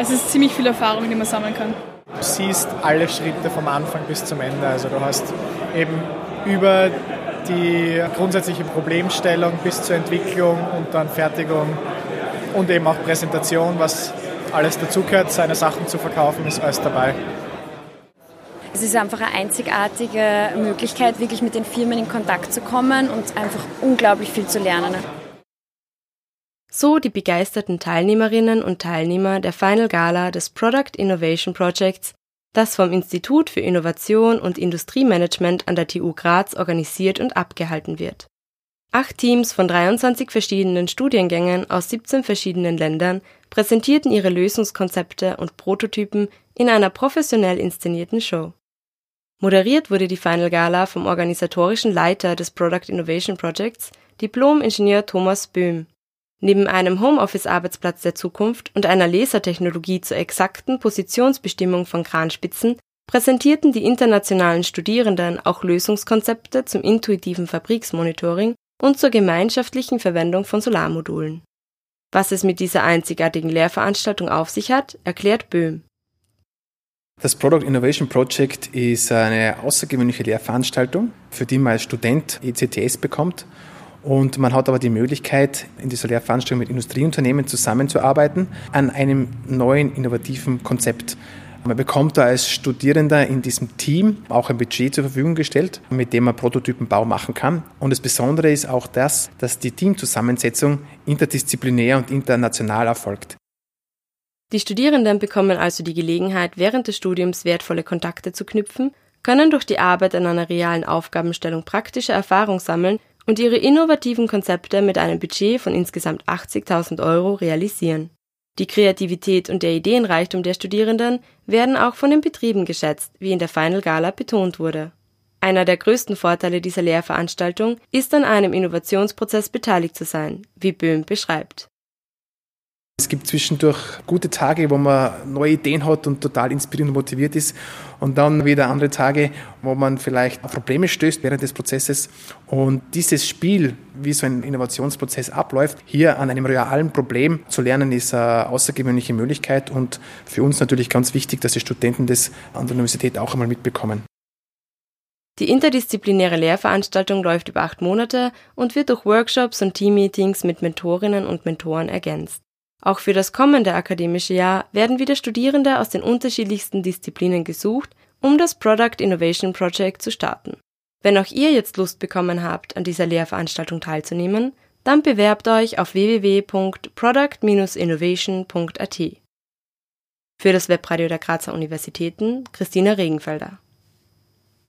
Es ist ziemlich viel Erfahrung, die man sammeln kann. Du siehst alle Schritte vom Anfang bis zum Ende. Also du hast eben über die grundsätzliche Problemstellung bis zur Entwicklung und dann Fertigung und eben auch Präsentation, was alles dazugehört, seine Sachen zu verkaufen, ist alles dabei. Es ist einfach eine einzigartige Möglichkeit, wirklich mit den Firmen in Kontakt zu kommen und einfach unglaublich viel zu lernen. So die begeisterten Teilnehmerinnen und Teilnehmer der Final Gala des Product Innovation Projects, das vom Institut für Innovation und Industriemanagement an der TU Graz organisiert und abgehalten wird. Acht Teams von 23 verschiedenen Studiengängen aus 17 verschiedenen Ländern präsentierten ihre Lösungskonzepte und Prototypen in einer professionell inszenierten Show. Moderiert wurde die Final Gala vom organisatorischen Leiter des Product Innovation Projects, Diplom-Ingenieur Thomas Böhm. Neben einem Homeoffice-Arbeitsplatz der Zukunft und einer Lasertechnologie zur exakten Positionsbestimmung von Kranspitzen präsentierten die internationalen Studierenden auch Lösungskonzepte zum intuitiven Fabriksmonitoring und zur gemeinschaftlichen Verwendung von Solarmodulen. Was es mit dieser einzigartigen Lehrveranstaltung auf sich hat, erklärt Böhm. Das Product Innovation Project ist eine außergewöhnliche Lehrveranstaltung, für die man als Student ECTS bekommt. Und man hat aber die Möglichkeit, in dieser Lehrveranstaltung mit Industrieunternehmen zusammenzuarbeiten an einem neuen innovativen Konzept. Man bekommt da als Studierender in diesem Team auch ein Budget zur Verfügung gestellt, mit dem man Prototypenbau machen kann. Und das Besondere ist auch das, dass die Teamzusammensetzung interdisziplinär und international erfolgt. Die Studierenden bekommen also die Gelegenheit, während des Studiums wertvolle Kontakte zu knüpfen, können durch die Arbeit an einer realen Aufgabenstellung praktische Erfahrung sammeln und ihre innovativen Konzepte mit einem Budget von insgesamt 80.000 Euro realisieren. Die Kreativität und der Ideenreichtum der Studierenden werden auch von den Betrieben geschätzt, wie in der Final Gala betont wurde. Einer der größten Vorteile dieser Lehrveranstaltung ist an einem Innovationsprozess beteiligt zu sein, wie Böhm beschreibt. Es gibt zwischendurch gute Tage, wo man neue Ideen hat und total inspiriert und motiviert ist. Und dann wieder andere Tage, wo man vielleicht auf Probleme stößt während des Prozesses. Und dieses Spiel, wie so ein Innovationsprozess abläuft, hier an einem realen Problem zu lernen, ist eine außergewöhnliche Möglichkeit und für uns natürlich ganz wichtig, dass die Studenten das an der Universität auch einmal mitbekommen. Die interdisziplinäre Lehrveranstaltung läuft über acht Monate und wird durch Workshops und Teammeetings mit Mentorinnen und Mentoren ergänzt. Auch für das kommende akademische Jahr werden wieder Studierende aus den unterschiedlichsten Disziplinen gesucht, um das Product Innovation Project zu starten. Wenn auch ihr jetzt Lust bekommen habt, an dieser Lehrveranstaltung teilzunehmen, dann bewerbt euch auf www.product-innovation.at. Für das Webradio der Grazer Universitäten Christina Regenfelder.